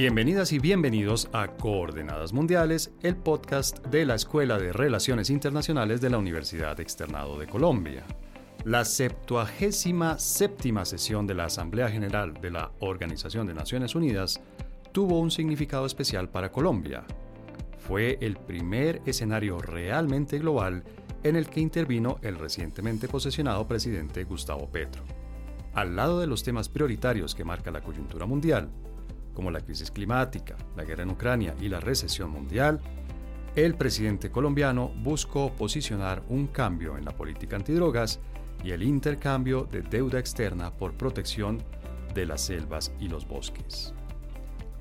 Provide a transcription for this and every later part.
Bienvenidas y bienvenidos a Coordenadas Mundiales, el podcast de la Escuela de Relaciones Internacionales de la Universidad Externado de Colombia. La 77 séptima sesión de la Asamblea General de la Organización de Naciones Unidas tuvo un significado especial para Colombia. Fue el primer escenario realmente global en el que intervino el recientemente posesionado presidente Gustavo Petro. Al lado de los temas prioritarios que marca la coyuntura mundial, como la crisis climática, la guerra en Ucrania y la recesión mundial, el presidente colombiano buscó posicionar un cambio en la política antidrogas y el intercambio de deuda externa por protección de las selvas y los bosques.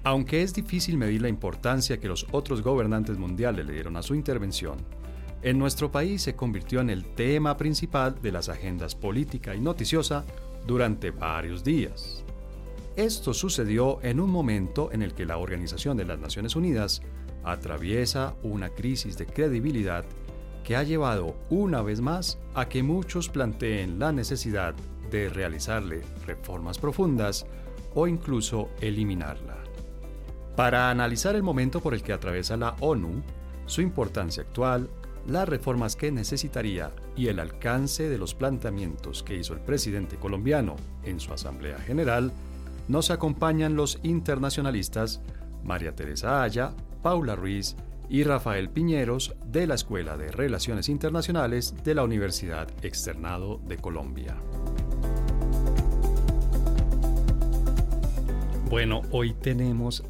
Aunque es difícil medir la importancia que los otros gobernantes mundiales le dieron a su intervención, en nuestro país se convirtió en el tema principal de las agendas política y noticiosa durante varios días. Esto sucedió en un momento en el que la Organización de las Naciones Unidas atraviesa una crisis de credibilidad que ha llevado una vez más a que muchos planteen la necesidad de realizarle reformas profundas o incluso eliminarla. Para analizar el momento por el que atraviesa la ONU, su importancia actual, las reformas que necesitaría y el alcance de los planteamientos que hizo el presidente colombiano en su Asamblea General, nos acompañan los internacionalistas María Teresa Aya, Paula Ruiz y Rafael Piñeros de la Escuela de Relaciones Internacionales de la Universidad Externado de Colombia. Bueno, hoy tenemos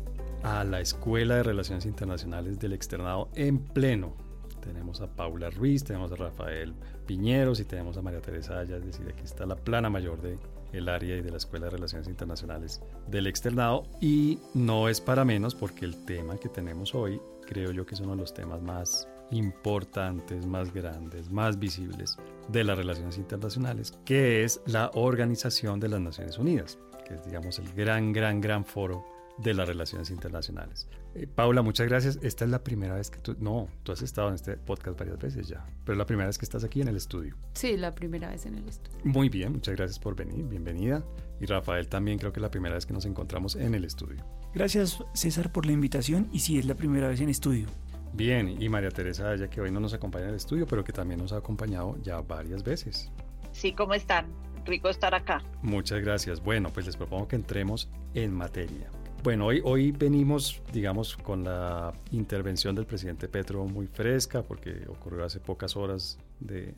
a la Escuela de Relaciones Internacionales del Externado en pleno. Tenemos a Paula Ruiz, tenemos a Rafael Piñeros y tenemos a María Teresa Aya, es decir, aquí está la plana mayor de el área y de la Escuela de Relaciones Internacionales del Externado y no es para menos porque el tema que tenemos hoy creo yo que es uno de los temas más importantes, más grandes, más visibles de las relaciones internacionales, que es la Organización de las Naciones Unidas, que es digamos el gran, gran, gran foro de las relaciones internacionales. Eh, Paula, muchas gracias. Esta es la primera vez que tú... No, tú has estado en este podcast varias veces ya, pero es la primera vez que estás aquí en el estudio. Sí, la primera vez en el estudio. Muy bien, muchas gracias por venir, bienvenida. Y Rafael también creo que es la primera vez que nos encontramos en el estudio. Gracias César por la invitación y sí, es la primera vez en estudio. Bien, y María Teresa, ya que hoy no nos acompaña en el estudio, pero que también nos ha acompañado ya varias veces. Sí, ¿cómo están? Rico estar acá. Muchas gracias. Bueno, pues les propongo que entremos en materia. Bueno, hoy, hoy venimos, digamos, con la intervención del presidente Petro muy fresca, porque ocurrió hace pocas horas de,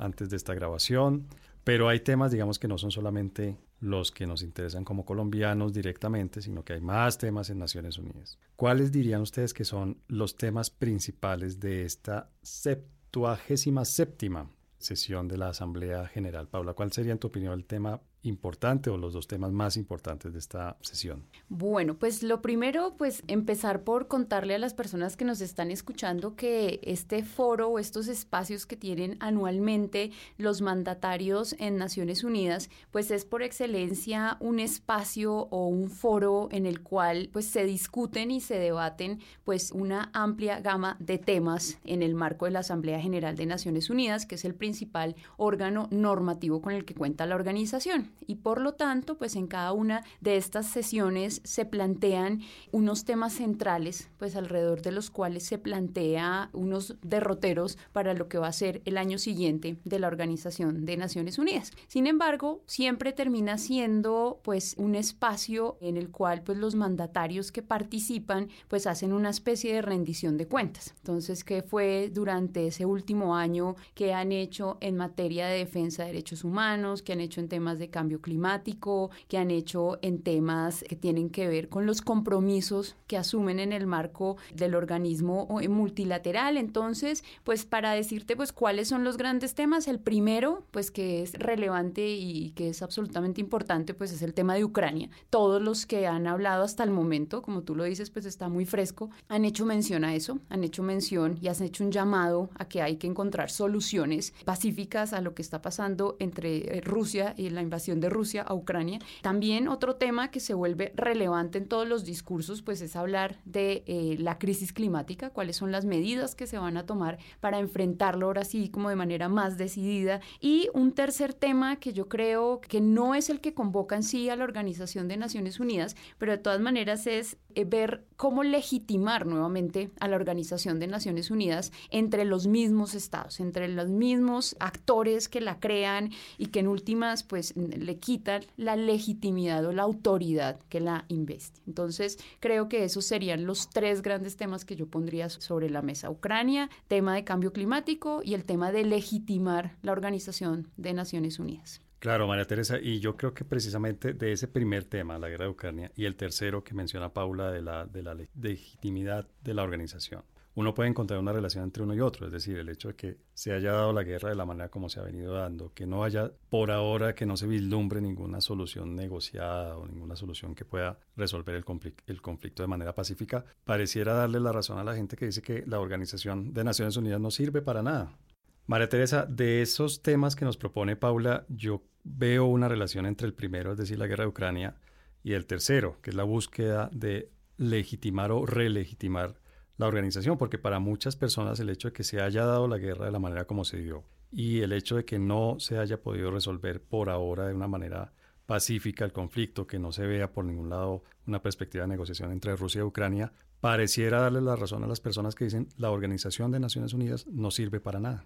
antes de esta grabación, pero hay temas, digamos, que no son solamente los que nos interesan como colombianos directamente, sino que hay más temas en Naciones Unidas. ¿Cuáles dirían ustedes que son los temas principales de esta septuagésima séptima sesión de la Asamblea General? Paula, ¿cuál sería en tu opinión el tema importante o los dos temas más importantes de esta sesión? Bueno, pues lo primero, pues empezar por contarle a las personas que nos están escuchando que este foro o estos espacios que tienen anualmente los mandatarios en Naciones Unidas, pues es por excelencia un espacio o un foro en el cual pues se discuten y se debaten pues una amplia gama de temas en el marco de la Asamblea General de Naciones Unidas, que es el principal órgano normativo con el que cuenta la organización y por lo tanto, pues en cada una de estas sesiones se plantean unos temas centrales, pues alrededor de los cuales se plantea unos derroteros para lo que va a ser el año siguiente de la Organización de Naciones Unidas. Sin embargo, siempre termina siendo pues un espacio en el cual pues los mandatarios que participan pues hacen una especie de rendición de cuentas. Entonces, ¿qué fue durante ese último año que han hecho en materia de defensa de derechos humanos, que han hecho en temas de cambio cambio climático, que han hecho en temas que tienen que ver con los compromisos que asumen en el marco del organismo multilateral. Entonces, pues para decirte pues cuáles son los grandes temas, el primero, pues que es relevante y que es absolutamente importante, pues es el tema de Ucrania. Todos los que han hablado hasta el momento, como tú lo dices, pues está muy fresco, han hecho mención a eso, han hecho mención y han hecho un llamado a que hay que encontrar soluciones pacíficas a lo que está pasando entre eh, Rusia y la invasión de Rusia a Ucrania. También otro tema que se vuelve relevante en todos los discursos, pues es hablar de eh, la crisis climática, cuáles son las medidas que se van a tomar para enfrentarlo ahora sí como de manera más decidida. Y un tercer tema que yo creo que no es el que convoca en sí a la Organización de Naciones Unidas, pero de todas maneras es eh, ver cómo legitimar nuevamente a la Organización de Naciones Unidas entre los mismos estados, entre los mismos actores que la crean y que en últimas pues le quitan la legitimidad o la autoridad que la investe. Entonces creo que esos serían los tres grandes temas que yo pondría sobre la mesa. Ucrania, tema de cambio climático y el tema de legitimar la Organización de Naciones Unidas. Claro, María Teresa, y yo creo que precisamente de ese primer tema, la guerra de Ucrania, y el tercero que menciona Paula de la, de la legitimidad de la organización, uno puede encontrar una relación entre uno y otro, es decir, el hecho de que se haya dado la guerra de la manera como se ha venido dando, que no haya por ahora, que no se vislumbre ninguna solución negociada o ninguna solución que pueda resolver el, el conflicto de manera pacífica, pareciera darle la razón a la gente que dice que la Organización de Naciones Unidas no sirve para nada. María Teresa, de esos temas que nos propone Paula, yo veo una relación entre el primero, es decir, la guerra de Ucrania, y el tercero, que es la búsqueda de legitimar o relegitimar la organización, porque para muchas personas el hecho de que se haya dado la guerra de la manera como se dio y el hecho de que no se haya podido resolver por ahora de una manera pacífica el conflicto, que no se vea por ningún lado una perspectiva de negociación entre Rusia y Ucrania, pareciera darle la razón a las personas que dicen la Organización de Naciones Unidas no sirve para nada.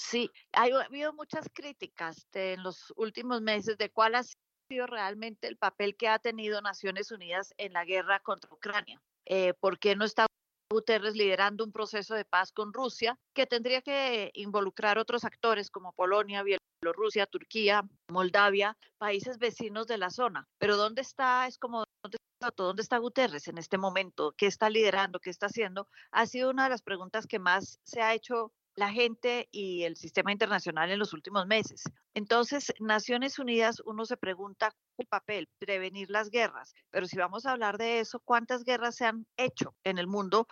Sí, ha habido muchas críticas en los últimos meses de cuál ha sido realmente el papel que ha tenido Naciones Unidas en la guerra contra Ucrania. Eh, ¿Por qué no está Guterres liderando un proceso de paz con Rusia que tendría que involucrar otros actores como Polonia, Bielorrusia, Turquía, Moldavia, países vecinos de la zona? Pero ¿dónde está? Es como ¿dónde está, ¿dónde está Guterres en este momento? ¿Qué está liderando? ¿Qué está haciendo? Ha sido una de las preguntas que más se ha hecho la gente y el sistema internacional en los últimos meses. Entonces, Naciones Unidas, uno se pregunta el papel, prevenir las guerras, pero si vamos a hablar de eso, ¿cuántas guerras se han hecho en el mundo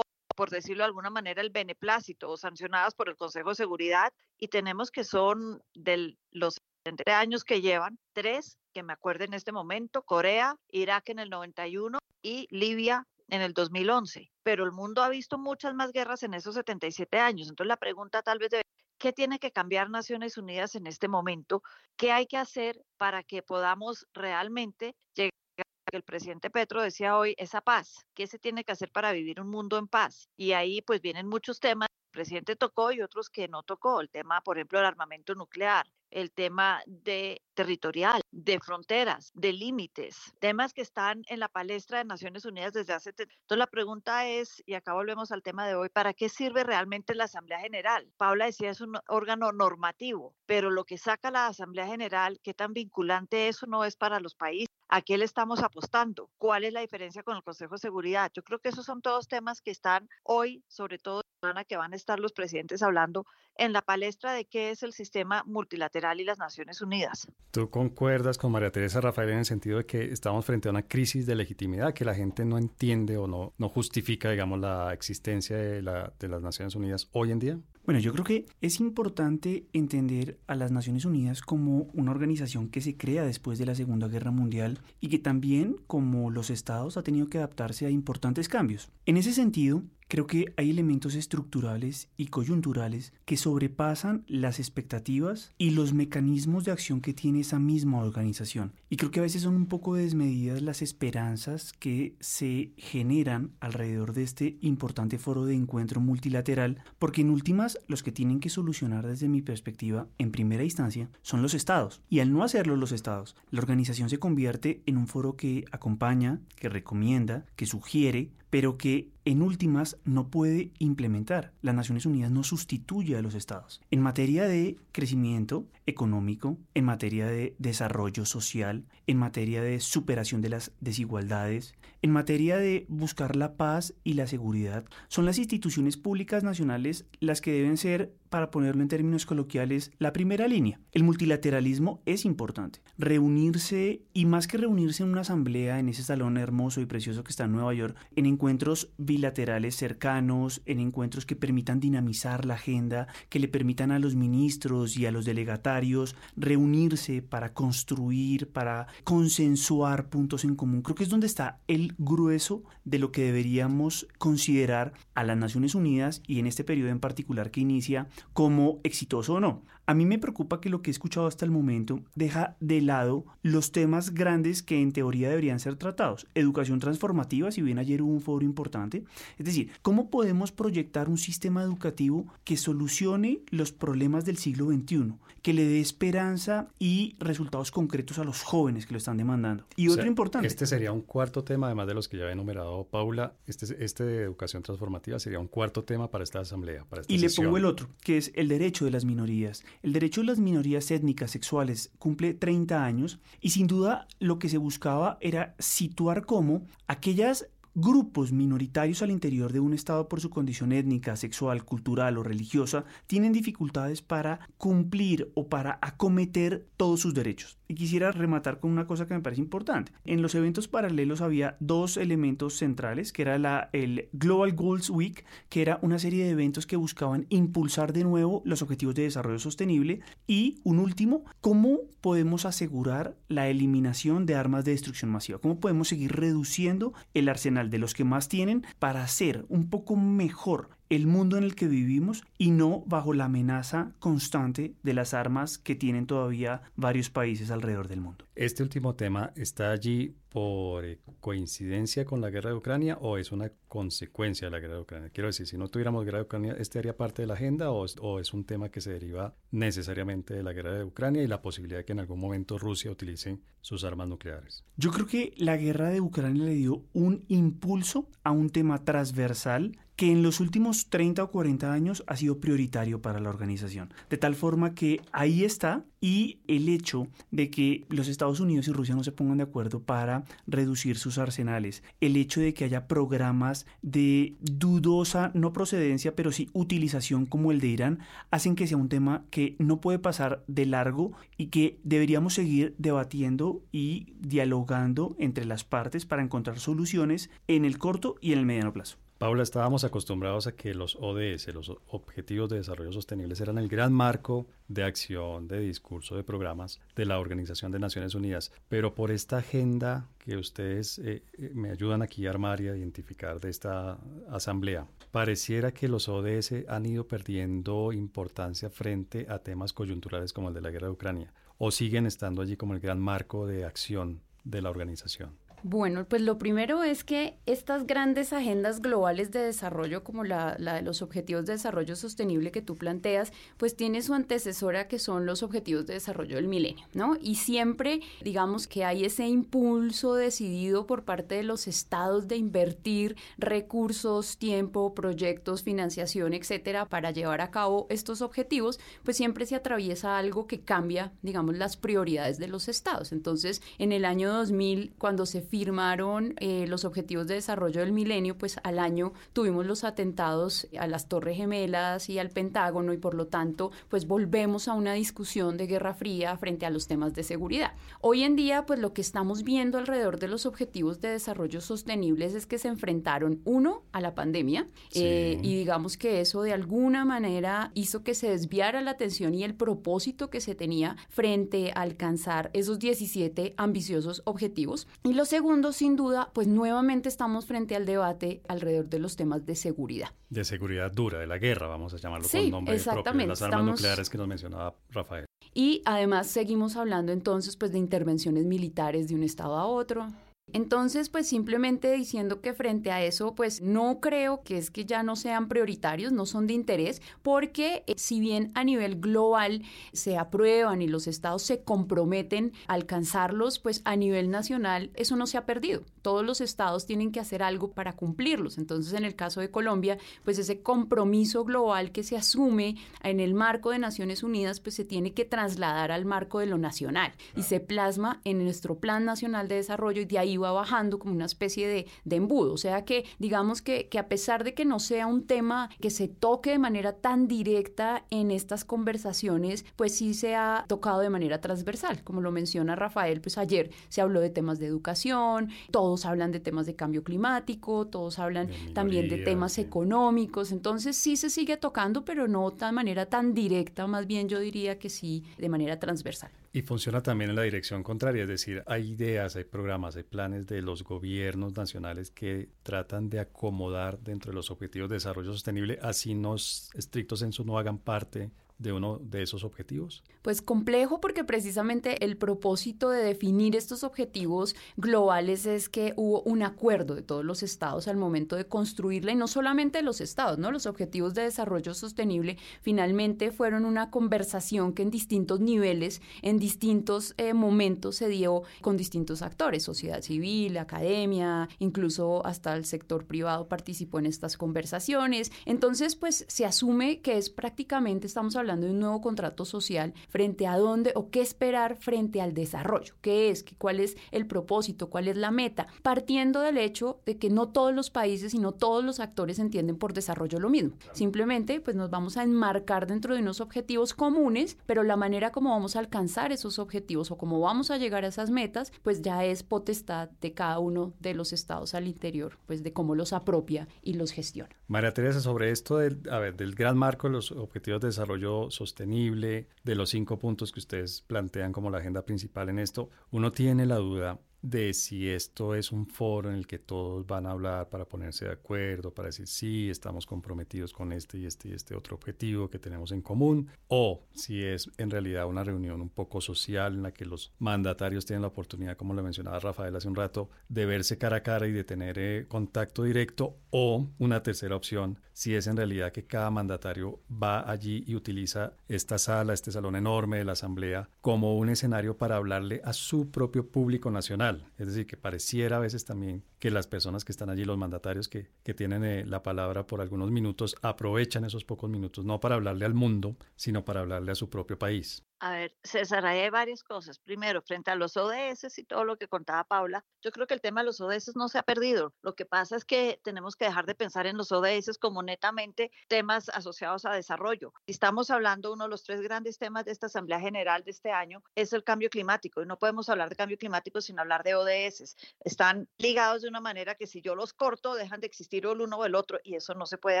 por decirlo de alguna manera, el beneplácito o sancionadas por el Consejo de Seguridad y tenemos que son de los 70 años que llevan, tres que me acuerdo en este momento, Corea, Irak en el 91 y Libia en el 2011, pero el mundo ha visto muchas más guerras en esos 77 años. Entonces la pregunta tal vez debe, ¿qué tiene que cambiar Naciones Unidas en este momento? ¿Qué hay que hacer para que podamos realmente llegar que el presidente Petro decía hoy, esa paz? ¿Qué se tiene que hacer para vivir un mundo en paz? Y ahí pues vienen muchos temas presidente tocó y otros que no tocó. El tema, por ejemplo, del armamento nuclear, el tema de territorial, de fronteras, de límites, temas que están en la palestra de Naciones Unidas desde hace... Entonces la pregunta es, y acá volvemos al tema de hoy, ¿para qué sirve realmente la Asamblea General? Paula decía, es un órgano normativo, pero lo que saca la Asamblea General, ¿qué tan vinculante eso no es para los países? ¿A qué le estamos apostando? ¿Cuál es la diferencia con el Consejo de Seguridad? Yo creo que esos son todos temas que están hoy, sobre todo que van a estar los presidentes hablando en la palestra de qué es el sistema multilateral y las Naciones Unidas. ¿Tú concuerdas con María Teresa Rafael en el sentido de que estamos frente a una crisis de legitimidad, que la gente no entiende o no, no justifica, digamos, la existencia de, la, de las Naciones Unidas hoy en día? Bueno, yo creo que es importante entender a las Naciones Unidas como una organización que se crea después de la Segunda Guerra Mundial y que también, como los estados, ha tenido que adaptarse a importantes cambios. En ese sentido, Creo que hay elementos estructurales y coyunturales que sobrepasan las expectativas y los mecanismos de acción que tiene esa misma organización. Y creo que a veces son un poco desmedidas las esperanzas que se generan alrededor de este importante foro de encuentro multilateral, porque en últimas los que tienen que solucionar desde mi perspectiva en primera instancia son los estados. Y al no hacerlo los estados, la organización se convierte en un foro que acompaña, que recomienda, que sugiere, pero que en últimas no puede implementar. Las Naciones Unidas no sustituye a los estados. En materia de crecimiento económico, en materia de desarrollo social, en materia de superación de las desigualdades, en materia de buscar la paz y la seguridad, son las instituciones públicas nacionales las que deben ser para ponerlo en términos coloquiales, la primera línea. El multilateralismo es importante. Reunirse, y más que reunirse en una asamblea en ese salón hermoso y precioso que está en Nueva York, en encuentros bilaterales cercanos, en encuentros que permitan dinamizar la agenda, que le permitan a los ministros y a los delegatarios reunirse para construir, para consensuar puntos en común. Creo que es donde está el grueso de lo que deberíamos considerar a las Naciones Unidas y en este periodo en particular que inicia como exitoso o no. A mí me preocupa que lo que he escuchado hasta el momento deja de lado los temas grandes que en teoría deberían ser tratados. Educación transformativa, si bien ayer hubo un foro importante. Es decir, ¿cómo podemos proyectar un sistema educativo que solucione los problemas del siglo XXI, que le dé esperanza y resultados concretos a los jóvenes que lo están demandando? Y otro importante. Este sería un cuarto tema, además de los que ya he enumerado Paula. Este, este de educación transformativa sería un cuarto tema para esta asamblea. Para esta y le pongo el otro, que es el derecho de las minorías el derecho de las minorías étnicas sexuales cumple 30 años y sin duda lo que se buscaba era situar como aquellas grupos minoritarios al interior de un Estado por su condición étnica, sexual, cultural o religiosa tienen dificultades para cumplir o para acometer todos sus derechos. Quisiera rematar con una cosa que me parece importante. En los eventos paralelos había dos elementos centrales, que era la, el Global Goals Week, que era una serie de eventos que buscaban impulsar de nuevo los objetivos de desarrollo sostenible, y un último, cómo podemos asegurar la eliminación de armas de destrucción masiva, cómo podemos seguir reduciendo el arsenal de los que más tienen para hacer un poco mejor el mundo en el que vivimos y no bajo la amenaza constante de las armas que tienen todavía varios países alrededor del mundo. ¿Este último tema está allí por eh, coincidencia con la guerra de Ucrania o es una consecuencia de la guerra de Ucrania? Quiero decir, si no tuviéramos guerra de Ucrania, ¿este haría parte de la agenda o, o es un tema que se deriva necesariamente de la guerra de Ucrania y la posibilidad de que en algún momento Rusia utilice sus armas nucleares? Yo creo que la guerra de Ucrania le dio un impulso a un tema transversal que en los últimos 30 o 40 años ha sido prioritario para la organización. De tal forma que ahí está y el hecho de que los Estados Unidos y Rusia no se pongan de acuerdo para reducir sus arsenales, el hecho de que haya programas de dudosa, no procedencia, pero sí utilización como el de Irán, hacen que sea un tema que no puede pasar de largo y que deberíamos seguir debatiendo y dialogando entre las partes para encontrar soluciones en el corto y en el mediano plazo. Paula, estábamos acostumbrados a que los ODS, los Objetivos de Desarrollo Sostenibles, eran el gran marco de acción, de discurso, de programas de la Organización de Naciones Unidas. Pero por esta agenda que ustedes eh, eh, me ayudan aquí a armar y a identificar de esta asamblea, pareciera que los ODS han ido perdiendo importancia frente a temas coyunturales como el de la guerra de Ucrania, o siguen estando allí como el gran marco de acción de la organización. Bueno, pues lo primero es que estas grandes agendas globales de desarrollo, como la, de los Objetivos de Desarrollo Sostenible que tú planteas, pues tiene su antecesora que son los Objetivos de Desarrollo del Milenio, ¿no? Y siempre, digamos que hay ese impulso decidido por parte de los estados de invertir recursos, tiempo, proyectos, financiación, etcétera, para llevar a cabo estos objetivos, pues siempre se atraviesa algo que cambia, digamos, las prioridades de los estados. Entonces, en el año 2000, cuando se firmaron eh, los Objetivos de Desarrollo del Milenio, pues al año tuvimos los atentados a las Torres Gemelas y al Pentágono y por lo tanto, pues volvemos a una discusión de Guerra Fría frente a los temas de seguridad. Hoy en día, pues lo que estamos viendo alrededor de los Objetivos de Desarrollo Sostenibles es que se enfrentaron, uno, a la pandemia eh, y digamos que eso de alguna manera hizo que se desviara la atención y el propósito que se tenía frente a alcanzar esos 17 ambiciosos objetivos. Y lo segundo, sin duda, pues nuevamente estamos frente al debate alrededor de los temas de seguridad. De seguridad dura, de la guerra, vamos a llamarlo con nombre propio, de las armas nucleares que nos mencionaba Rafael. Y además seguimos hablando entonces pues de intervenciones militares de un estado a otro, entonces, pues simplemente diciendo que frente a eso, pues no creo que es que ya no sean prioritarios, no son de interés, porque eh, si bien a nivel global se aprueban y los estados se comprometen a alcanzarlos, pues a nivel nacional eso no se ha perdido. Todos los estados tienen que hacer algo para cumplirlos. Entonces, en el caso de Colombia, pues ese compromiso global que se asume en el marco de Naciones Unidas, pues se tiene que trasladar al marco de lo nacional y se plasma en nuestro Plan Nacional de Desarrollo y de ahí va bajando como una especie de, de embudo. O sea que digamos que, que a pesar de que no sea un tema que se toque de manera tan directa en estas conversaciones, pues sí se ha tocado de manera transversal. Como lo menciona Rafael, pues ayer se habló de temas de educación, todos hablan de temas de cambio climático, todos hablan también de temas económicos. Entonces sí se sigue tocando, pero no de manera tan directa, más bien yo diría que sí de manera transversal. Y funciona también en la dirección contraria, es decir, hay ideas, hay programas, hay planes de los gobiernos nacionales que tratan de acomodar dentro de los objetivos de desarrollo sostenible, así no estrictos en su no hagan parte de uno de esos objetivos? Pues complejo porque precisamente el propósito de definir estos objetivos globales es que hubo un acuerdo de todos los estados al momento de construirla y no solamente los estados, ¿no? Los objetivos de desarrollo sostenible finalmente fueron una conversación que en distintos niveles, en distintos eh, momentos se dio con distintos actores, sociedad civil, academia, incluso hasta el sector privado participó en estas conversaciones. Entonces, pues se asume que es prácticamente, estamos hablando hablando de un nuevo contrato social frente a dónde o qué esperar frente al desarrollo, qué es, cuál es el propósito, cuál es la meta, partiendo del hecho de que no todos los países y no todos los actores entienden por desarrollo lo mismo. Simplemente pues nos vamos a enmarcar dentro de unos objetivos comunes, pero la manera como vamos a alcanzar esos objetivos o cómo vamos a llegar a esas metas, pues ya es potestad de cada uno de los estados al interior, pues de cómo los apropia y los gestiona. María Teresa, sobre esto del, a ver, del gran marco de los objetivos de desarrollo sostenible, de los cinco puntos que ustedes plantean como la agenda principal en esto, uno tiene la duda de si esto es un foro en el que todos van a hablar para ponerse de acuerdo, para decir sí, estamos comprometidos con este y este y este otro objetivo que tenemos en común, o si es en realidad una reunión un poco social en la que los mandatarios tienen la oportunidad, como lo mencionaba Rafael hace un rato, de verse cara a cara y de tener eh, contacto directo, o una tercera opción, si es en realidad que cada mandatario va allí y utiliza esta sala, este salón enorme de la Asamblea, como un escenario para hablarle a su propio público nacional es decir, que pareciera a veces también que las personas que están allí, los mandatarios que, que tienen eh, la palabra por algunos minutos, aprovechan esos pocos minutos no para hablarle al mundo, sino para hablarle a su propio país. A ver, César, hay varias cosas. Primero, frente a los ODS y todo lo que contaba Paula, yo creo que el tema de los ODS no se ha perdido. Lo que pasa es que tenemos que dejar de pensar en los ODS como netamente temas asociados a desarrollo. Estamos hablando, uno de los tres grandes temas de esta Asamblea General de este año es el cambio climático y no podemos hablar de cambio climático sin hablar de ODS. Están ligados de una manera que si yo los corto, dejan de existir el uno o el otro y eso no se puede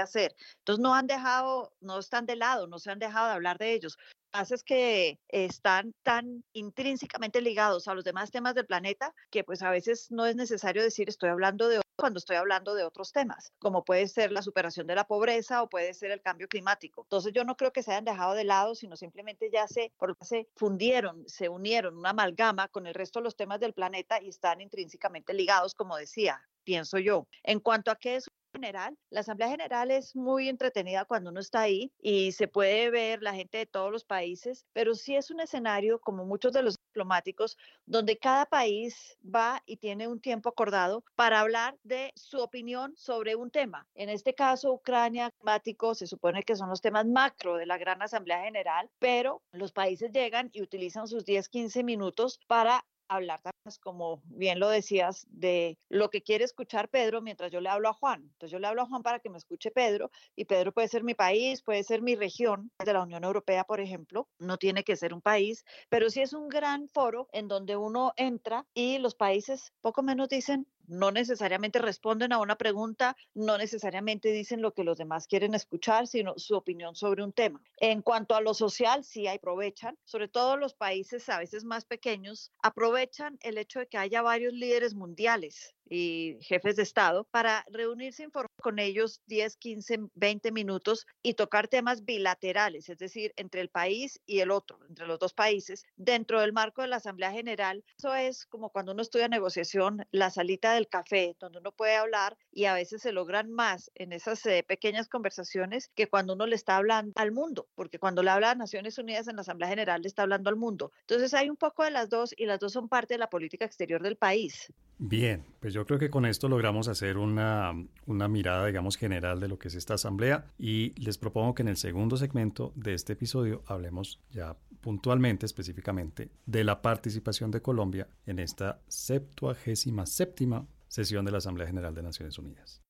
hacer. Entonces no han dejado, no están de lado, no se han dejado de hablar de ellos pasa es que están tan intrínsecamente ligados a los demás temas del planeta que pues a veces no es necesario decir estoy hablando de cuando estoy hablando de otros temas, como puede ser la superación de la pobreza o puede ser el cambio climático. Entonces yo no creo que se hayan dejado de lado, sino simplemente ya se, se fundieron, se unieron, una amalgama con el resto de los temas del planeta y están intrínsecamente ligados, como decía, pienso yo. En cuanto a qué es general, la Asamblea General es muy entretenida cuando uno está ahí y se puede ver la gente de todos los países, pero sí es un escenario, como muchos de los diplomáticos, donde cada país va y tiene un tiempo acordado para hablar de su opinión sobre un tema. En este caso, Ucrania, climático, se supone que son los temas macro de la Gran Asamblea General, pero los países llegan y utilizan sus 10, 15 minutos para hablar, como bien lo decías, de lo que quiere escuchar Pedro mientras yo le hablo a Juan. Entonces yo le hablo a Juan para que me escuche Pedro y Pedro puede ser mi país, puede ser mi región de la Unión Europea, por ejemplo, no tiene que ser un país, pero sí es un gran foro en donde uno entra y los países poco menos dicen, no necesariamente responden a una pregunta, no necesariamente dicen lo que los demás quieren escuchar, sino su opinión sobre un tema. En cuanto a lo social, sí aprovechan, sobre todo los países a veces más pequeños, aprovechan el hecho de que haya varios líderes mundiales y jefes de Estado para reunirse con ellos 10, 15, 20 minutos y tocar temas bilaterales, es decir, entre el país y el otro, entre los dos países, dentro del marco de la Asamblea General. Eso es como cuando uno estudia negociación, la salita del café, donde uno puede hablar y a veces se logran más en esas eh, pequeñas conversaciones que cuando uno le está hablando al mundo, porque cuando le habla a Naciones Unidas en la Asamblea General le está hablando al mundo. Entonces hay un poco de las dos y las dos son parte de la política exterior del país. Bien, pues yo creo que con esto logramos hacer una, una, mirada, digamos, general de lo que es esta asamblea y les propongo que en el segundo segmento de este episodio hablemos ya puntualmente, específicamente, de la participación de Colombia en esta septuagésima séptima sesión de la Asamblea General de Naciones Unidas.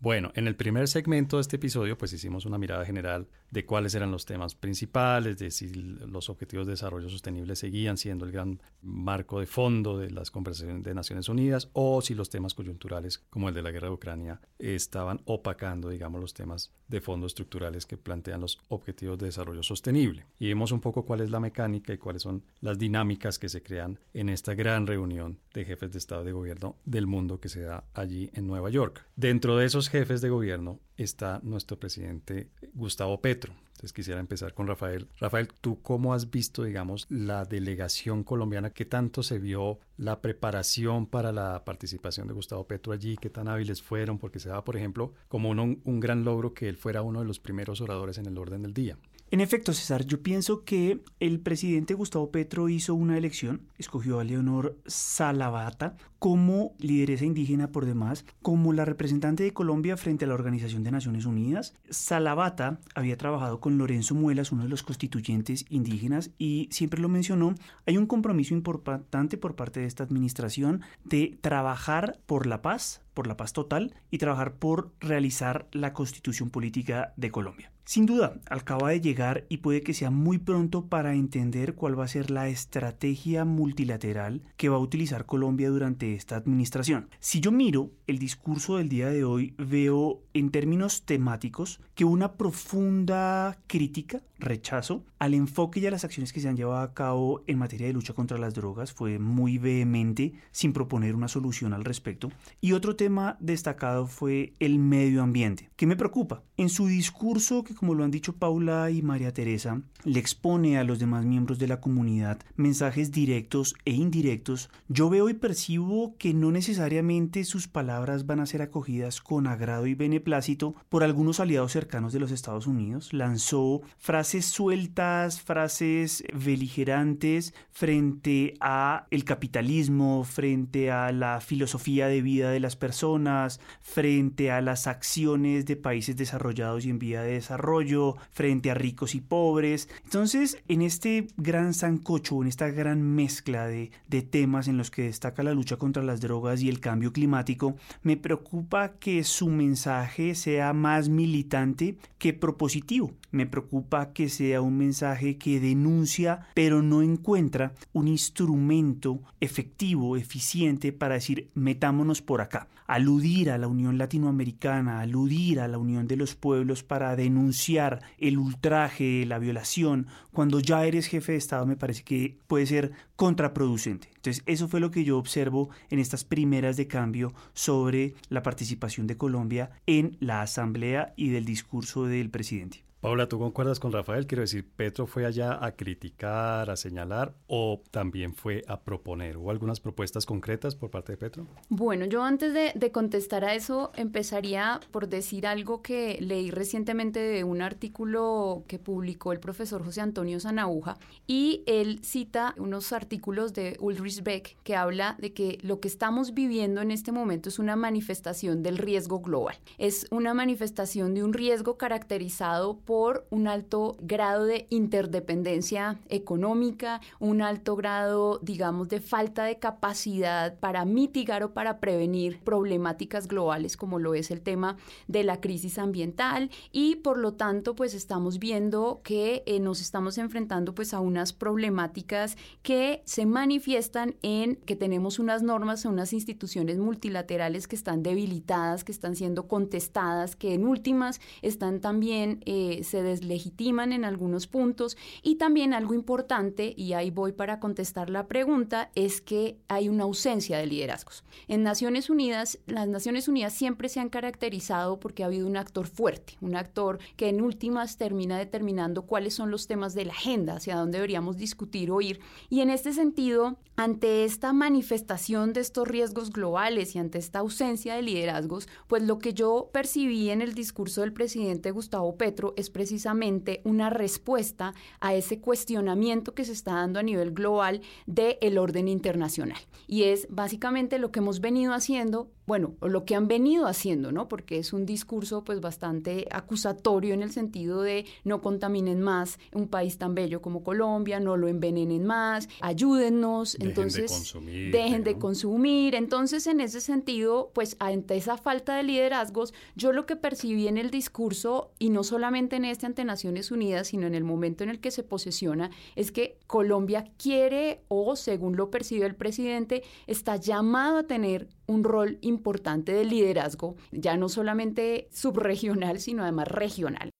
Bueno, en el primer segmento de este episodio pues hicimos una mirada general de cuáles eran los temas principales, de si los objetivos de desarrollo sostenible seguían siendo el gran marco de fondo de las conversaciones de Naciones Unidas o si los temas coyunturales como el de la guerra de Ucrania estaban opacando, digamos, los temas de fondo estructurales que plantean los objetivos de desarrollo sostenible. Y vimos un poco cuál es la mecánica y cuáles son las dinámicas que se crean en esta gran reunión de jefes de Estado y de Gobierno del mundo que se da allí en Nueva York. Dentro de esos jefes de gobierno está nuestro presidente Gustavo Petro. Entonces quisiera empezar con Rafael. Rafael, ¿tú cómo has visto, digamos, la delegación colombiana? ¿Qué tanto se vio la preparación para la participación de Gustavo Petro allí? ¿Qué tan hábiles fueron? Porque se da, por ejemplo, como un, un gran logro que él fuera uno de los primeros oradores en el orden del día. En efecto, César, yo pienso que el presidente Gustavo Petro hizo una elección, escogió a Leonor Salavata como lideresa indígena por demás, como la representante de Colombia frente a la Organización de Naciones Unidas. Salavata había trabajado con Lorenzo Muelas, uno de los constituyentes indígenas, y siempre lo mencionó, hay un compromiso importante por parte de esta administración de trabajar por la paz, por la paz total, y trabajar por realizar la constitución política de Colombia. Sin duda, acaba de llegar y puede que sea muy pronto para entender cuál va a ser la estrategia multilateral que va a utilizar Colombia durante esta administración. Si yo miro el discurso del día de hoy, veo en términos temáticos que una profunda crítica, rechazo al enfoque y a las acciones que se han llevado a cabo en materia de lucha contra las drogas fue muy vehemente sin proponer una solución al respecto. Y otro tema destacado fue el medio ambiente, que me preocupa. En su discurso que como lo han dicho Paula y María Teresa, le expone a los demás miembros de la comunidad mensajes directos e indirectos, yo veo y percibo que no necesariamente sus palabras van a ser acogidas con agrado y beneplácito por algunos aliados cercanos de los Estados Unidos. Lanzó frases sueltas, frases beligerantes frente a el capitalismo, frente a la filosofía de vida de las personas, frente a las acciones de países desarrollados y en vía de desarrollo frente a ricos y pobres. Entonces, en este gran sancocho, en esta gran mezcla de, de temas en los que destaca la lucha contra las drogas y el cambio climático, me preocupa que su mensaje sea más militante que propositivo. Me preocupa que sea un mensaje que denuncia, pero no encuentra un instrumento efectivo, eficiente para decir metámonos por acá. Aludir a la Unión Latinoamericana, aludir a la Unión de los Pueblos para denunciar el ultraje, la violación, cuando ya eres jefe de Estado me parece que puede ser contraproducente. Entonces, eso fue lo que yo observo en estas primeras de cambio sobre la participación de Colombia en la Asamblea y del discurso del presidente. Paula, ¿tú concuerdas con Rafael? Quiero decir, ¿Petro fue allá a criticar, a señalar o también fue a proponer? ¿Hubo algunas propuestas concretas por parte de Petro? Bueno, yo antes de, contestar a eso empezaría por decir algo que leí recientemente de un artículo que publicó el profesor José Antonio Zanauja y él cita unos artículos de Ulrich Beck que habla de que lo que estamos viviendo en este momento es una manifestación del riesgo global. Es una manifestación de un riesgo caracterizado por un alto grado de interdependencia económica, un alto grado, digamos, de falta de capacidad para mitigar o para prevenir problemáticas globales como lo es el tema de la crisis ambiental. Y por lo tanto pues estamos viendo que eh, nos estamos enfrentando pues a unas problemáticas que se manifiestan en que tenemos unas normas, unas instituciones multilaterales que están debilitadas, que están siendo contestadas, que en últimas están también eh, se deslegitiman en algunos puntos y también algo importante, y ahí voy para contestar la pregunta, es que hay una ausencia de liderazgos. En Naciones Unidas, las Naciones Unidas siempre se han caracterizado porque ha habido un actor fuerte, un actor que en últimas termina determinando cuáles son los temas de la agenda, hacia dónde deberíamos discutir o ir. Y en este sentido, ante esta manifestación de estos riesgos globales y ante esta ausencia de liderazgos, pues lo que yo percibí en el discurso del presidente Gustavo Petro es es precisamente una respuesta a ese cuestionamiento que se está dando a nivel global del orden internacional. Y es básicamente lo que hemos venido haciendo bueno, o lo que han venido haciendo, ¿no? Porque es un discurso pues bastante acusatorio en el sentido de no contaminen más un país tan bello como Colombia, no lo envenenen más, ayúdennos, dejen entonces de consumir, dejen de consumir. Entonces, en ese sentido, pues ante esa falta de liderazgos, yo lo que percibí en el discurso, y no solamente en este ante Naciones Unidas, sino en el momento en el que se posesiona, es que Colombia quiere, o según lo percibe el presidente, está llamado a tener un rol importante de liderazgo, ya no solamente subregional, sino además regional.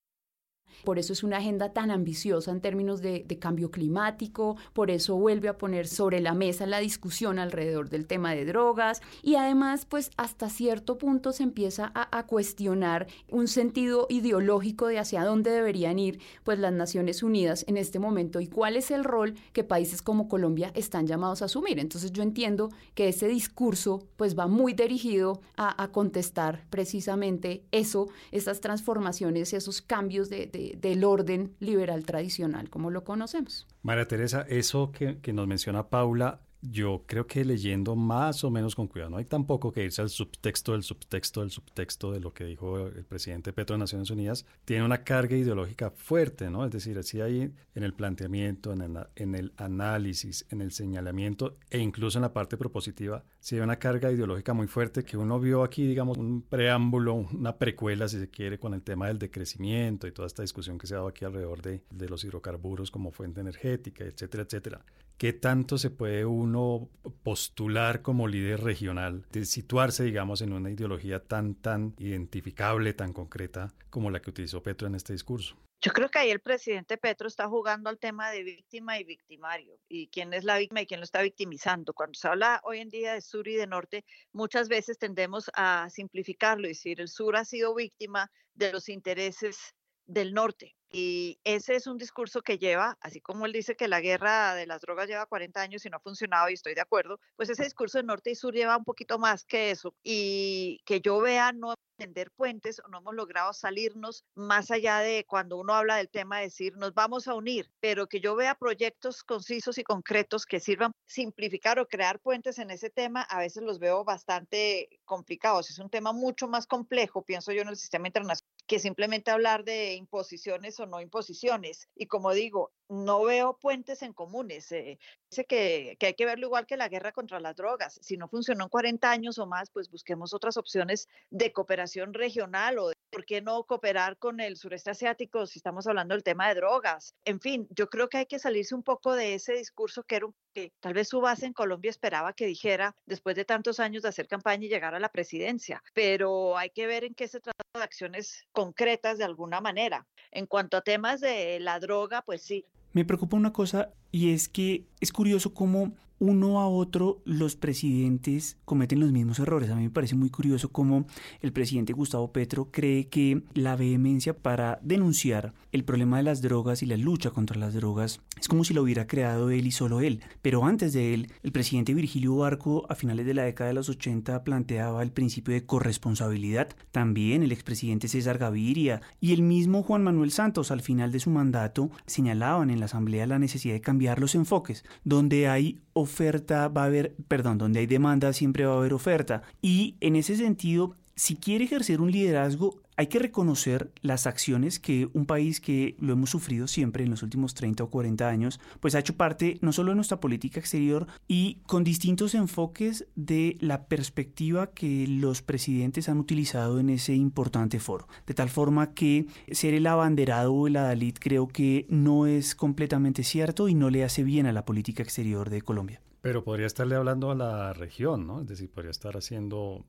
Por eso es una agenda tan ambiciosa en términos de, de, cambio climático, por eso vuelve a poner sobre la mesa la discusión alrededor del tema de drogas y además pues hasta cierto punto se empieza a, a cuestionar un sentido ideológico de hacia dónde deberían ir pues las Naciones Unidas en este momento y cuál es el rol que países como Colombia están llamados a asumir. Entonces yo entiendo que ese discurso pues va muy dirigido a, a contestar precisamente eso, esas transformaciones, esos cambios de, de del orden liberal tradicional como lo conocemos. María Teresa, eso que, nos menciona Paula, yo creo que leyendo más o menos con cuidado, no hay tampoco que irse al subtexto del subtexto del subtexto de lo que dijo el presidente Petro de Naciones Unidas, tiene una carga ideológica fuerte, ¿no? Es decir, así hay en el planteamiento, en el, en el análisis, en el señalamiento e incluso en la parte propositiva, sí hay una carga ideológica muy fuerte que uno vio aquí, digamos, un preámbulo, una precuela, si se quiere, con el tema del decrecimiento y toda esta discusión que se ha dado aquí alrededor de, de los hidrocarburos como fuente energética, etcétera, etcétera. ¿Qué tanto se puede uno postular como líder regional, de situarse, digamos, en una ideología tan, tan identificable, tan concreta como la que utilizó Petro en este discurso? Yo creo que ahí el presidente Petro está jugando al tema de víctima y victimario y quién es la víctima y quién lo está victimizando. Cuando se habla hoy en día de sur y de norte, muchas veces tendemos a simplificarlo y decir el sur ha sido víctima de los intereses del norte. Y ese es un discurso que lleva, así como él dice que la guerra de las drogas lleva 40 años y no ha funcionado, y estoy de acuerdo, pues ese discurso de norte y sur lleva un poquito más que eso. Y que yo vea no tender puentes no hemos logrado salirnos más allá de cuando uno habla del tema de decir nos vamos a unir, pero que yo vea proyectos concisos y concretos que sirvan simplificar o crear puentes en ese tema, a veces los veo bastante complicados. Es un tema mucho más complejo, pienso yo, en el sistema internacional que simplemente hablar de imposiciones o no imposiciones. Y como digo, no veo puentes en comunes. Eh, dice que, que, hay que verlo igual que la guerra contra las drogas. Si no funcionó en 40 años o más, pues busquemos otras opciones de cooperación regional o por qué no cooperar con el sureste asiático si estamos hablando del tema de drogas. En fin, yo creo que hay que salirse un poco de ese discurso que era un, que tal vez su base en Colombia esperaba que dijera después de tantos años de hacer campaña y llegar a la presidencia. Pero hay que ver en qué se trata de acciones concretas de alguna manera. En cuanto a temas de la droga, pues sí, me preocupa una cosa y es que es curioso cómo uno a otro los presidentes cometen los mismos errores. A mí me parece muy curioso cómo el presidente Gustavo Petro cree que la vehemencia para denunciar el problema de las drogas y la lucha contra las drogas es como si lo hubiera creado él y solo él. Pero antes de él, el presidente Virgilio Barco a finales de la década de los 80 planteaba el principio de corresponsabilidad. También el expresidente César Gaviria y el mismo Juan Manuel Santos al final de su mandato señalaban en la Asamblea la necesidad de cambiar los enfoques, donde hay oferta va a haber, perdón, donde hay demanda siempre va a haber oferta. Y en ese sentido, si quiere ejercer un liderazgo, hay que reconocer las acciones que un país que lo hemos sufrido siempre en los últimos 30 o 40 años, pues ha hecho parte no solo de nuestra política exterior y con distintos enfoques de la perspectiva que los presidentes han utilizado en ese importante foro. De tal forma que ser el abanderado o el adalid creo que no es completamente cierto y no le hace bien a la política exterior de Colombia. Pero podría estarle hablando a la región, ¿no? Es decir, podría estar haciendo,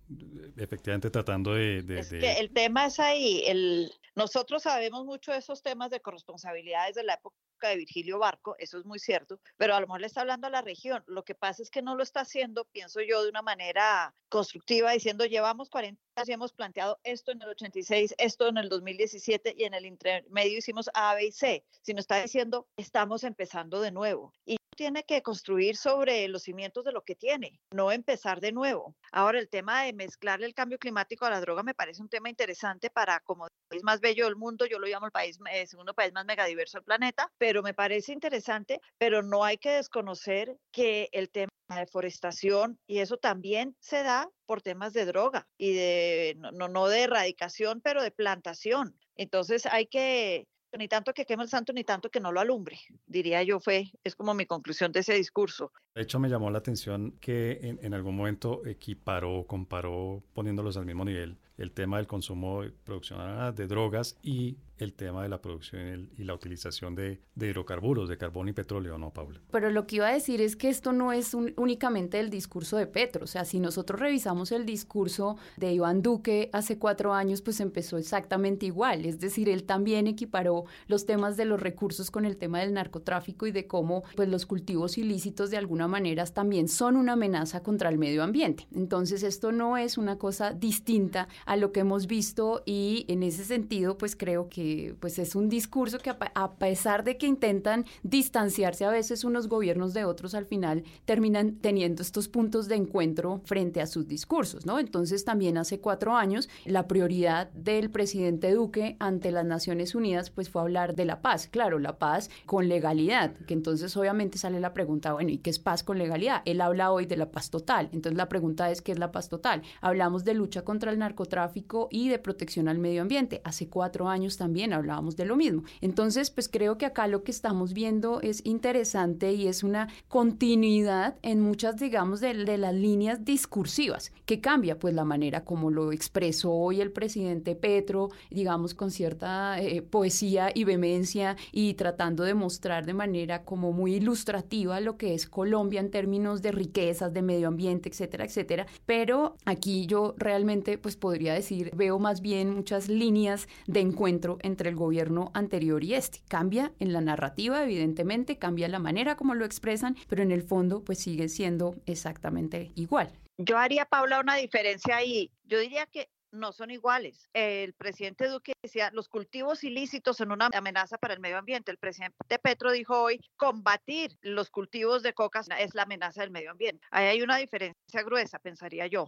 efectivamente tratando de... de, es de... que el tema es ahí. El, nosotros sabemos mucho de esos temas de corresponsabilidades de la época de Virgilio Barco, eso es muy cierto, pero a lo mejor le está hablando a la región. Lo que pasa es que no lo está haciendo, pienso yo, de una manera constructiva, diciendo, llevamos 40 años y hemos planteado esto en el 86, esto en el 2017 y en el intermedio hicimos A, B y C, sino está diciendo, estamos empezando de nuevo. Y tiene que construir sobre los cimientos de lo que tiene, no empezar de nuevo. Ahora, el tema de mezclarle el cambio climático a la droga me parece un tema interesante para, como el país más bello del mundo, yo lo llamo el país, segundo país más megadiverso del planeta, pero me parece interesante, pero no hay que desconocer que el tema de deforestación y eso también se da por temas de droga y de, no, no de erradicación, pero de plantación. Entonces hay que ni tanto que queme el santo, ni tanto que no lo alumbre, diría yo, fue, es como mi conclusión de ese discurso. De hecho, me llamó la atención que en, en algún momento equiparó, comparó, poniéndolos al mismo nivel, el tema del consumo y producción de drogas y el tema de la producción y la utilización de, hidrocarburos, de carbón y petróleo, ¿no, Paula? Pero lo que iba a decir es que esto no es únicamente el discurso de Petro. O sea, si nosotros revisamos el discurso de Iván Duque hace cuatro años, pues empezó exactamente igual. Es decir, él también equiparó los temas de los recursos con el tema del narcotráfico y de cómo pues, los cultivos ilícitos de alguna manera también son una amenaza contra el medio ambiente. Entonces, esto no es una cosa distinta a lo que hemos visto y en ese sentido, pues creo que pues es un discurso que a, pesar de que intentan distanciarse a veces unos gobiernos de otros, al final terminan teniendo estos puntos de encuentro frente a sus discursos, ¿no? Entonces también hace cuatro años la prioridad del presidente Duque ante las Naciones Unidas pues fue hablar de la paz, claro, la paz con legalidad, que entonces obviamente sale la pregunta, bueno, ¿y qué es paz con legalidad? Él habla hoy de la paz total, entonces la pregunta es, ¿qué es la paz total? Hablamos de lucha contra el narcotráfico y de protección al medio ambiente. Hace cuatro años también hablábamos de lo mismo. Entonces, pues creo que acá lo que estamos viendo es interesante y es una continuidad en muchas, digamos, de, las líneas discursivas, que cambia pues la manera como lo expresó hoy el presidente Petro, digamos, con cierta eh, poesía y vehemencia y tratando de mostrar de manera como muy ilustrativa lo que es Colombia en términos de riquezas, de medio ambiente, etcétera, etcétera. Pero aquí yo realmente pues podría decir, veo más bien muchas líneas de encuentro entre el gobierno anterior y este. Cambia en la narrativa, evidentemente, cambia la manera como lo expresan, pero en el fondo pues sigue siendo exactamente igual. Yo haría, Paula, una diferencia ahí. Yo diría que no son iguales. El presidente Duque decía los cultivos ilícitos son una amenaza para el medio ambiente. El presidente Petro dijo hoy combatir los cultivos de coca es la amenaza del medio ambiente. Ahí hay una diferencia gruesa, pensaría yo.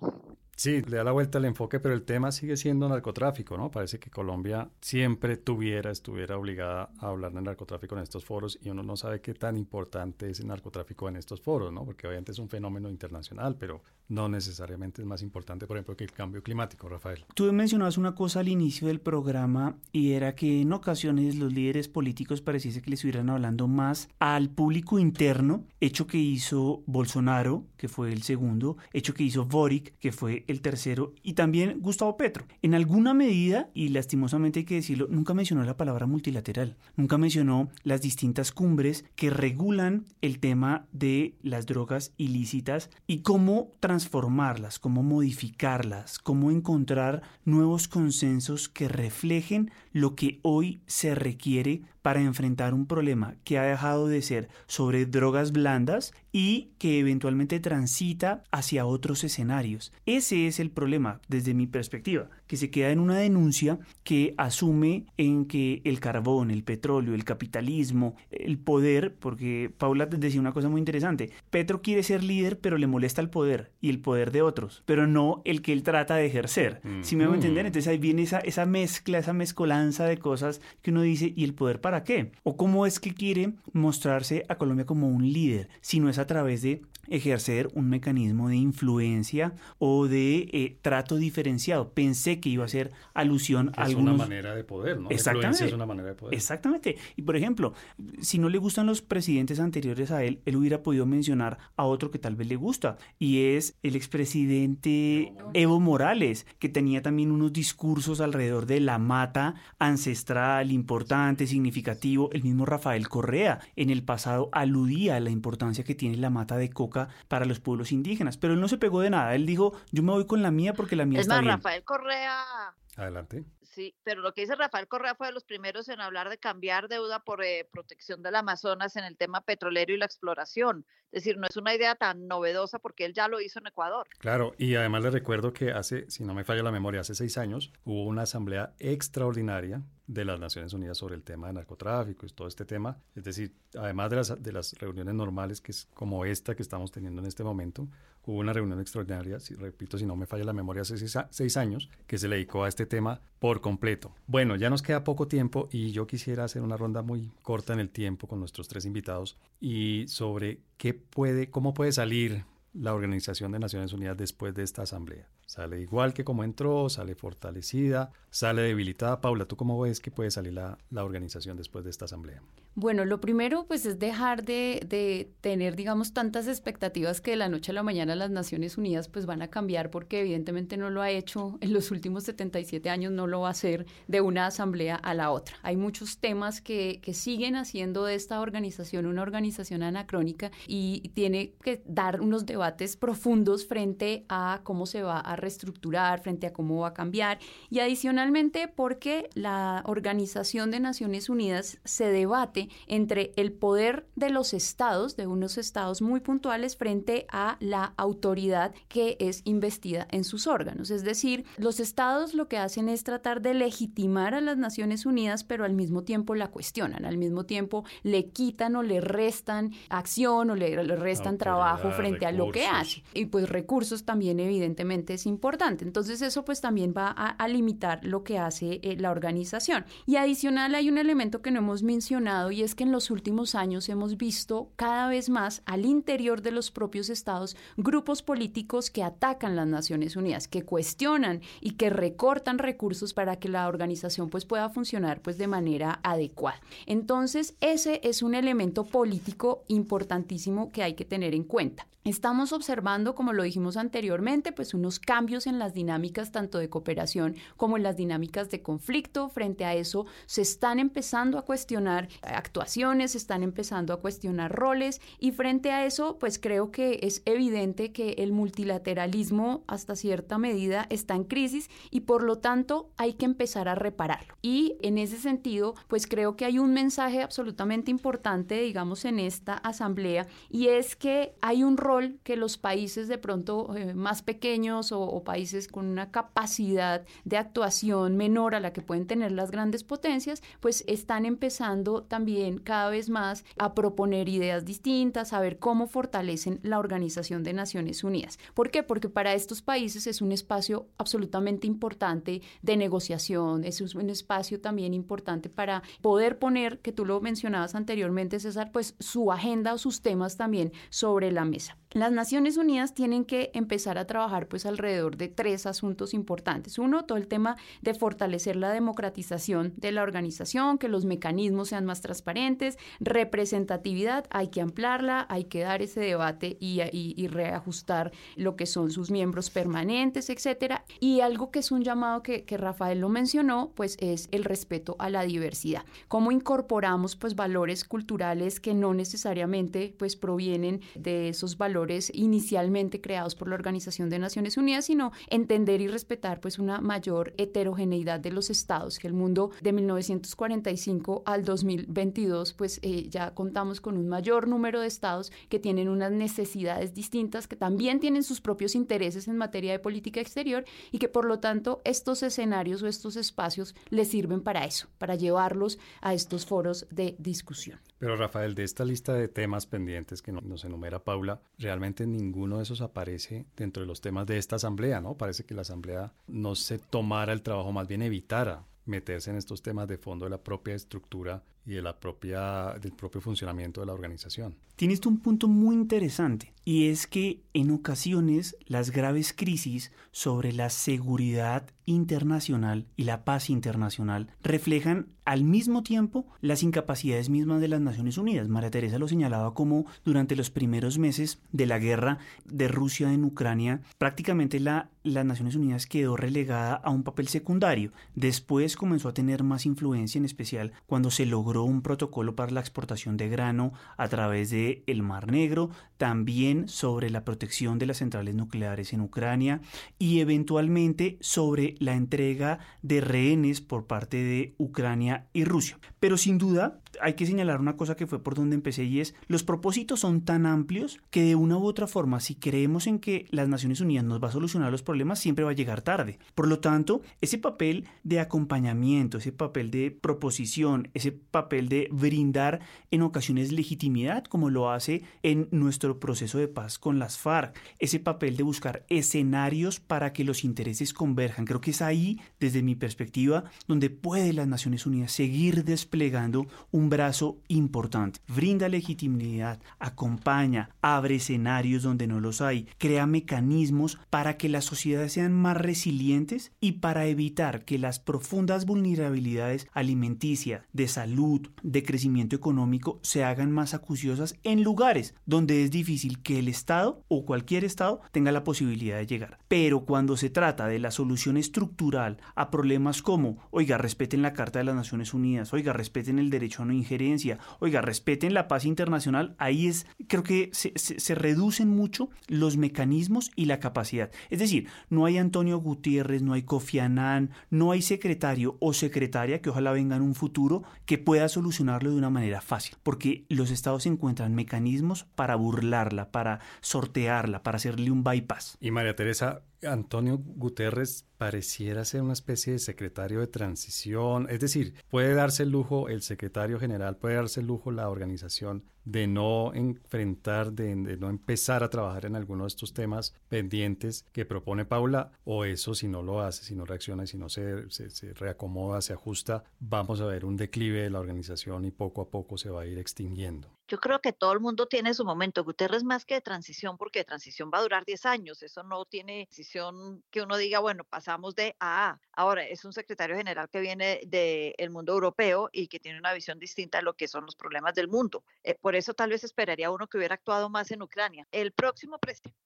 Sí, le da la vuelta al enfoque, pero el tema sigue siendo narcotráfico, ¿no? Parece que Colombia siempre tuviera, estuviera obligada a hablar de narcotráfico en estos foros y uno no sabe qué tan importante es el narcotráfico en estos foros, ¿no? Porque obviamente es un fenómeno internacional, pero no necesariamente es más importante, por ejemplo, que el cambio climático, Rafael. Tú mencionabas una cosa al inicio del programa y era que en ocasiones los líderes políticos pareciese que les estuvieran hablando más al público interno, hecho que hizo Bolsonaro, que fue el segundo, hecho que hizo Boric, que fue el tercero, y también Gustavo Petro. En alguna medida, y lastimosamente hay que decirlo, nunca mencionó la palabra multilateral, nunca mencionó las distintas cumbres que regulan el tema de las drogas ilícitas y cómo transformarlas, cómo modificarlas, cómo encontrar nuevos consensos que reflejen lo que hoy se requiere para enfrentar un problema que ha dejado de ser sobre drogas blandas y que eventualmente transita hacia otros escenarios. Ese es el problema desde mi perspectiva, que se queda en una denuncia que asume en que el carbón, el petróleo, el capitalismo, el poder, porque Paula decía una cosa muy interesante, Petro quiere ser líder pero le molesta el poder y el poder de otros, pero no el que él trata de ejercer. Si me voy a entender, entonces ahí viene esa, esa mezcla, esa mezcolanza de cosas que uno dice, ¿y el poder para qué? ¿O cómo es que quiere mostrarse a Colombia como un líder? Si no es a través de ejercer un mecanismo de influencia o de eh, trato diferenciado. Pensé que iba a ser alusión a algunos... Es una manera de poder, ¿no? Exactamente. es una manera de poder. Exactamente. Y por ejemplo, si no le gustan los presidentes anteriores a él, él hubiera podido mencionar a otro que tal vez le gusta, y es el expresidente Evo Morales, que tenía también unos discursos alrededor de la mata ancestral, importante, significativo. El mismo Rafael Correa en el pasado aludía a la importancia que tiene la mata de coca para los pueblos indígenas. Pero él no se pegó de nada. Él dijo, yo me voy con la mía porque la mía es está más, Rafael Correa Adelante. Sí, pero lo que dice Rafael Correa fue de los primeros en hablar de cambiar deuda por eh, protección del Amazonas en el tema petrolero y la exploración. Es decir, no es una idea tan novedosa porque él ya lo hizo en Ecuador. Claro, y además le recuerdo que hace, si no me falla la memoria, hace seis años hubo una asamblea extraordinaria de las Naciones Unidas sobre el tema de narcotráfico y todo este tema. Es decir, además de las, de las reuniones normales, que es como esta que estamos teniendo en este momento, hubo una reunión extraordinaria, si, repito, si no me falla la memoria, hace seis, años, que se dedicó a este tema por completo. Bueno, ya nos queda poco tiempo y yo quisiera hacer una ronda muy corta en el tiempo con nuestros tres invitados y sobre qué puede, cómo puede salir la Organización de Naciones Unidas después de esta asamblea. Sale igual que como entró, sale fortalecida, sale debilitada. Paula, ¿tú cómo ves que puede salir la, la organización después de esta asamblea? Bueno, lo primero pues es dejar de, de, tener, digamos, tantas expectativas que de la noche a la mañana las Naciones Unidas pues van a cambiar porque evidentemente no lo ha hecho en los últimos 77 años, no lo va a hacer de una asamblea a la otra. Hay muchos temas que, que siguen haciendo de esta organización una organización anacrónica y tiene que dar unos debates profundos frente a cómo se va a reestructurar, frente a cómo va a cambiar y adicionalmente porque la Organización de Naciones Unidas se debate entre el poder de los estados, de unos estados muy puntuales, frente a la autoridad que es investida en sus órganos. Es decir, los estados lo que hacen es tratar de legitimar a las Naciones Unidas, pero al mismo tiempo la cuestionan, al mismo tiempo le quitan o le restan acción o le, restan trabajo frente a lo que hace. Y pues recursos también evidentemente es importante. Entonces eso pues también va a, limitar lo que hace eh, la organización. Y adicional hay un elemento que no hemos mencionado y es que en los últimos años hemos visto cada vez más al interior de los propios estados grupos políticos que atacan las Naciones Unidas, que cuestionan y que recortan recursos para que la organización pues pueda funcionar pues de manera adecuada. Entonces, ese es un elemento político importantísimo que hay que tener en cuenta. Estamos observando, como lo dijimos anteriormente, pues unos cambios en las dinámicas tanto de cooperación como en las dinámicas de conflicto. Frente a eso, se están empezando a cuestionar actuaciones, se están empezando a cuestionar roles y frente a eso, pues creo que es evidente que el multilateralismo hasta cierta medida está en crisis y por lo tanto hay que empezar a repararlo. Y en ese sentido, pues creo que hay un mensaje absolutamente importante, digamos, en esta asamblea y es que hay un rol que los países de pronto eh, más pequeños o, países con una capacidad de actuación menor a la que pueden tener las grandes potencias, pues están empezando también cada vez más a proponer ideas distintas, a ver cómo fortalecen la Organización de Naciones Unidas. ¿Por qué? Porque para estos países es un espacio absolutamente importante de negociación, es un espacio también importante para poder poner, que tú lo mencionabas anteriormente, César, pues su agenda o sus temas también sobre la mesa. Las Naciones Unidas tienen que empezar a trabajar pues alrededor de tres asuntos importantes. Uno, todo el tema de fortalecer la democratización de la organización, que los mecanismos sean más transparentes, representatividad, hay que ampliarla, hay que dar ese debate y, reajustar lo que son sus miembros permanentes, etcétera. Y algo que es un llamado que, que Rafael lo mencionó, pues es el respeto a la diversidad. Cómo incorporamos pues valores culturales que no necesariamente pues provienen de esos valores inicialmente creados por la Organización de Naciones Unidas, sino entender y respetar pues una mayor heterogeneidad de los estados, que el mundo de 1945 al 2022 pues eh, ya contamos con un mayor número de estados que tienen unas necesidades distintas, que también tienen sus propios intereses en materia de política exterior y que por lo tanto estos escenarios o estos espacios les sirven para eso, para llevarlos a estos foros de discusión. Pero Rafael, de esta lista de temas pendientes que nos enumera Paula, realmente ninguno de esos aparece dentro de los temas de esta asamblea, ¿no? Parece que la asamblea no se tomara el trabajo, más bien evitara meterse en estos temas de fondo de la propia estructura y de del propio funcionamiento de la organización. Tienes un punto muy interesante y es que en ocasiones las graves crisis sobre la seguridad internacional y la paz internacional reflejan al mismo tiempo las incapacidades mismas de las Naciones Unidas. María Teresa lo señalaba como durante los primeros meses de la guerra de Rusia en Ucrania, prácticamente la las Naciones Unidas quedó relegada a un papel secundario. Después comenzó a tener más influencia, en especial cuando se logró un protocolo para la exportación de grano a través del el Mar Negro, también sobre la protección de las centrales nucleares en Ucrania y eventualmente sobre la entrega de rehenes por parte de Ucrania y Rusia. Pero sin duda hay que señalar una cosa que fue por donde empecé y es los propósitos son tan amplios que de una u otra forma si creemos en que las Naciones Unidas nos va a solucionar los problemas siempre va a llegar tarde. Por lo tanto, ese papel de acompañamiento, ese papel de proposición, ese papel de brindar en ocasiones legitimidad como lo hace en nuestro proceso de paz con las FARC, ese papel de buscar escenarios para que los intereses converjan. Creo que es ahí, desde mi perspectiva, donde puede las Naciones Unidas seguir desplegando un brazo importante. Brinda legitimidad, acompaña, abre escenarios donde no los hay, crea mecanismos para que las sociedades sean más resilientes y para evitar que las profundas vulnerabilidades alimenticias, de salud, de crecimiento económico se hagan más acuciosas en lugares donde es difícil que el Estado o cualquier Estado tenga la posibilidad de llegar. Pero cuando se trata de la solución estructural a problemas como, oiga, respeten la Carta de las Naciones Unidas, oiga, respeten el derecho a no injerencia, oiga, respeten la paz internacional, ahí es, creo que se, reducen mucho los mecanismos y la capacidad. Es decir, no hay Antonio Gutiérrez, no hay Kofi Annan, no hay secretario o secretaria que ojalá venga en un futuro que pueda solucionarlo de una manera fácil, porque los estados encuentran mecanismos para burlarla, para sortearla, para hacerle un bypass. Y María Teresa, Antonio Guterres pareciera ser una especie de secretario de transición, es decir, puede darse el lujo el secretario general, puede darse el lujo la organización de no enfrentar, de, no empezar a trabajar en alguno de estos temas pendientes que propone Paula, o eso si no lo hace, si no reacciona, si no se, se, reacomoda, se ajusta, vamos a ver un declive de la organización y poco a poco se va a ir extinguiendo. Yo creo que todo el mundo tiene su momento. Guterres más que de transición, porque de transición va a durar 10 años. Eso no tiene decisión que uno diga, bueno, pasamos de A a Ahora, es un secretario general que viene del mundo europeo y que tiene una visión distinta de lo que son los problemas del mundo. Eh, eso tal vez esperaría uno que hubiera actuado más en Ucrania. El próximo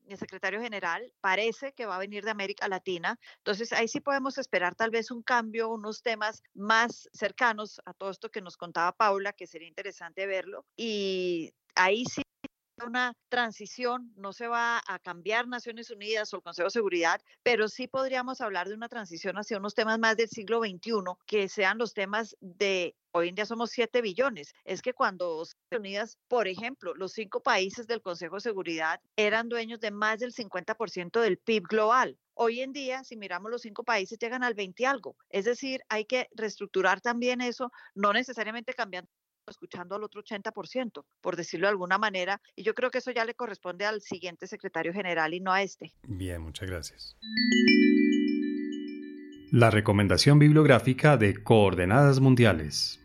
el secretario general parece que va a venir de América Latina. Entonces, ahí sí podemos esperar tal vez un cambio, unos temas más cercanos a todo esto que nos contaba Paula, que sería interesante verlo. Y ahí sí una transición, no se va a cambiar Naciones Unidas o el Consejo de Seguridad, pero sí podríamos hablar de una transición hacia unos temas más del siglo XXI, que sean los temas de hoy en día somos 7 billones. Es que cuando Naciones Unidas, por ejemplo, los cinco países del Consejo de Seguridad eran dueños de más del 50% del PIB global. Hoy en día, si miramos los cinco países, llegan al 20 y algo. Es decir, hay que reestructurar también eso, no necesariamente cambiando escuchando al otro 80%, por decirlo de alguna manera, y yo creo que eso ya le corresponde al siguiente secretario general y no a este. Bien, muchas gracias. La recomendación bibliográfica de Coordenadas Mundiales.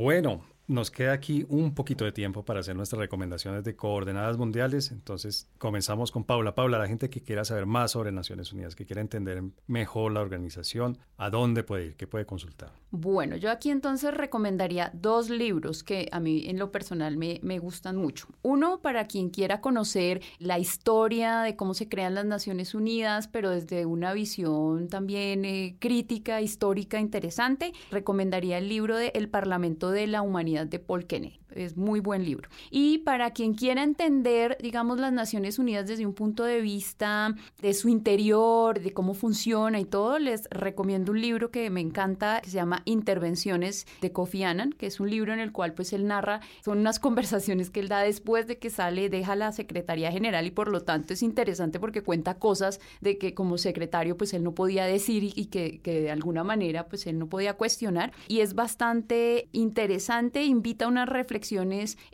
Bueno, nos queda aquí un poquito de tiempo para hacer nuestras recomendaciones de coordenadas mundiales. Entonces, comenzamos con Paula. Paula, la gente que quiera saber más sobre Naciones Unidas, que quiera entender mejor la organización, ¿a dónde puede ir? ¿Qué puede consultar? Bueno, yo aquí entonces recomendaría dos libros que a mí en lo personal me, me gustan mucho. Uno, para quien quiera conocer la historia de cómo se crean las Naciones Unidas, pero desde una visión también eh, crítica, histórica, interesante, recomendaría el libro de El Parlamento de la Humanidad de Paul Kennedy. Es muy buen libro. Y para quien quiera entender, digamos, las Naciones Unidas desde un punto de vista de su interior, de cómo funciona y todo, les recomiendo un libro que me encanta, que se llama Intervenciones de Kofi Annan, que es un libro en el cual pues él narra, son unas conversaciones que él da después de que sale, deja la Secretaría General y por lo tanto es interesante porque cuenta cosas de que como secretario pues él no podía decir y, que, que de alguna manera pues él no podía cuestionar y es bastante interesante, invita a una reflexión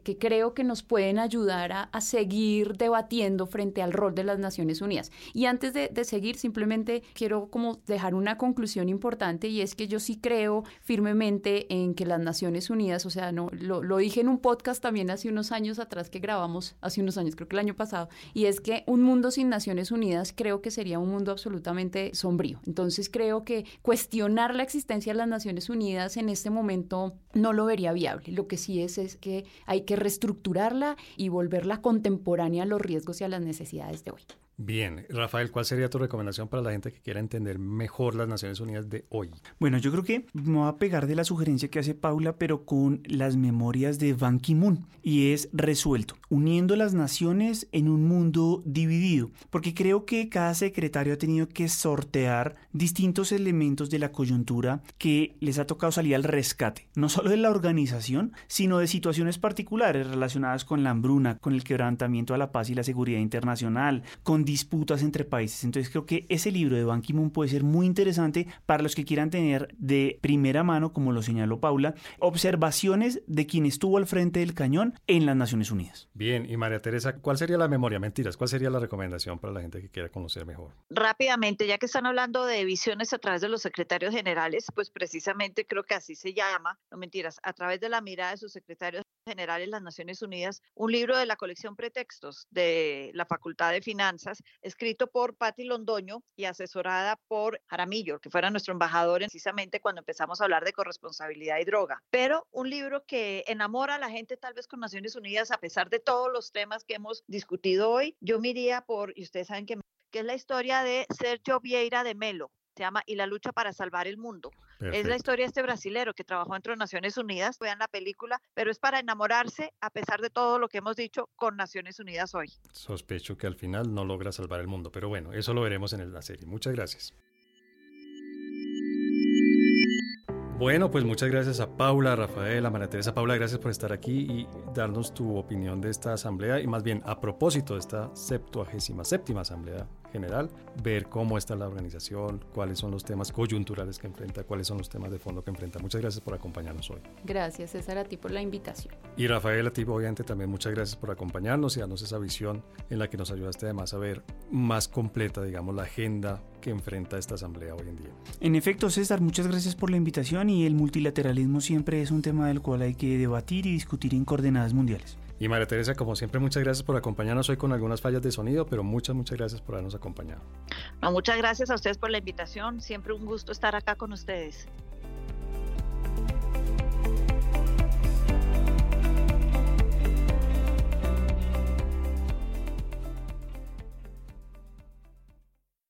que creo que nos pueden ayudar a, seguir debatiendo frente al rol de las Naciones Unidas. Y antes de, seguir, simplemente quiero como dejar una conclusión importante y es que yo sí creo firmemente en que las Naciones Unidas, o sea, no lo, lo dije en un podcast también hace unos años atrás que grabamos, hace unos años, creo que el año pasado, y es que un mundo sin Naciones Unidas creo que sería un mundo absolutamente sombrío. Entonces creo que cuestionar la existencia de las Naciones Unidas en este momento no lo vería viable. Lo que sí es es que hay que reestructurarla y volverla contemporánea a los riesgos y a las necesidades de hoy. Bien, Rafael, ¿cuál sería tu recomendación para la gente que quiera entender mejor las Naciones Unidas de hoy? Bueno, yo creo que me voy a pegar de la sugerencia que hace Paula, pero con las memorias de Ban Ki-moon, y es resuelto, uniendo las naciones en un mundo dividido, porque creo que cada secretario ha tenido que sortear distintos elementos de la coyuntura que les ha tocado salir al rescate, no solo de la organización, sino de situaciones particulares relacionadas con la hambruna, con el quebrantamiento a la paz y la seguridad internacional, con disputas entre países. Entonces creo que ese libro de Ban Ki-moon puede ser muy interesante para los que quieran tener de primera mano, como lo señaló Paula, observaciones de quien estuvo al frente del cañón en las Naciones Unidas. Bien, y María Teresa, ¿cuál sería la memoria? Mentiras, ¿cuál sería la recomendación para la gente que quiera conocer mejor? Rápidamente, ya que están hablando de visiones a través de los secretarios generales, pues precisamente creo que así se llama, no mentiras, a través de la mirada de sus secretarios generales las Naciones Unidas, un libro de la colección Pretextos de la Facultad de Finanzas, escrito por Patti Londoño y asesorada por Jaramillo, que fuera nuestro embajador precisamente cuando empezamos a hablar de corresponsabilidad y droga. Pero un libro que enamora a la gente tal vez con Naciones Unidas, a pesar de todos los temas que hemos discutido hoy, yo me por, y ustedes saben que, que es la historia de Sergio Vieira de Melo, se llama Y la lucha para salvar el mundo. Es la historia de este brasilero que trabajó entre Naciones Unidas, vean la película, pero es para enamorarse, a pesar de todo lo que hemos dicho, con Naciones Unidas hoy. Sospecho que al final no logra salvar el mundo, pero bueno, eso lo veremos en la serie. Muchas gracias. Bueno, pues muchas gracias a Paula, a Rafael, a María Teresa. Paula, gracias por estar aquí y darnos tu opinión de esta asamblea y más bien a propósito de esta 77 séptima asamblea general, ver cómo está la organización, cuáles son los temas coyunturales que enfrenta, cuáles son los temas de fondo que enfrenta. Muchas gracias por acompañarnos hoy. Gracias, César, a ti por la invitación. Y Rafael, a ti obviamente también muchas gracias por acompañarnos y darnos esa visión en la que nos ayudaste además a ver más completa, digamos, la agenda que enfrenta esta asamblea hoy en día. En efecto, César, muchas gracias por la invitación y el multilateralismo siempre es un tema del cual hay que debatir y discutir en coordenadas mundiales. Y María Teresa, como siempre, muchas gracias por acompañarnos hoy con algunas fallas de sonido, pero muchas, muchas gracias por habernos acompañado. muchas gracias a ustedes por la invitación. Siempre un gusto estar acá con ustedes.